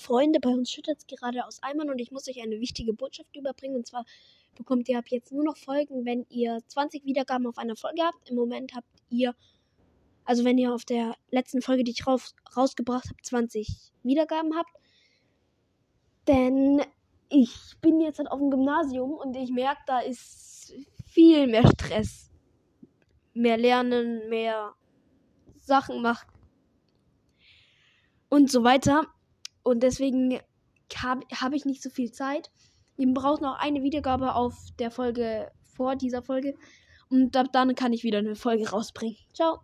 Freunde, bei uns schüttet es gerade aus Eimern und ich muss euch eine wichtige Botschaft überbringen. Und zwar bekommt ihr ab jetzt nur noch Folgen, wenn ihr 20 Wiedergaben auf einer Folge habt. Im Moment habt ihr, also wenn ihr auf der letzten Folge, die ich raus, rausgebracht habe, 20 Wiedergaben habt. Denn ich bin jetzt halt auf dem Gymnasium und ich merke, da ist viel mehr Stress. Mehr Lernen, mehr Sachen machen und so weiter. Und deswegen habe hab ich nicht so viel Zeit. Ihr braucht noch eine Wiedergabe auf der Folge vor dieser Folge. Und ab dann kann ich wieder eine Folge rausbringen. Ciao.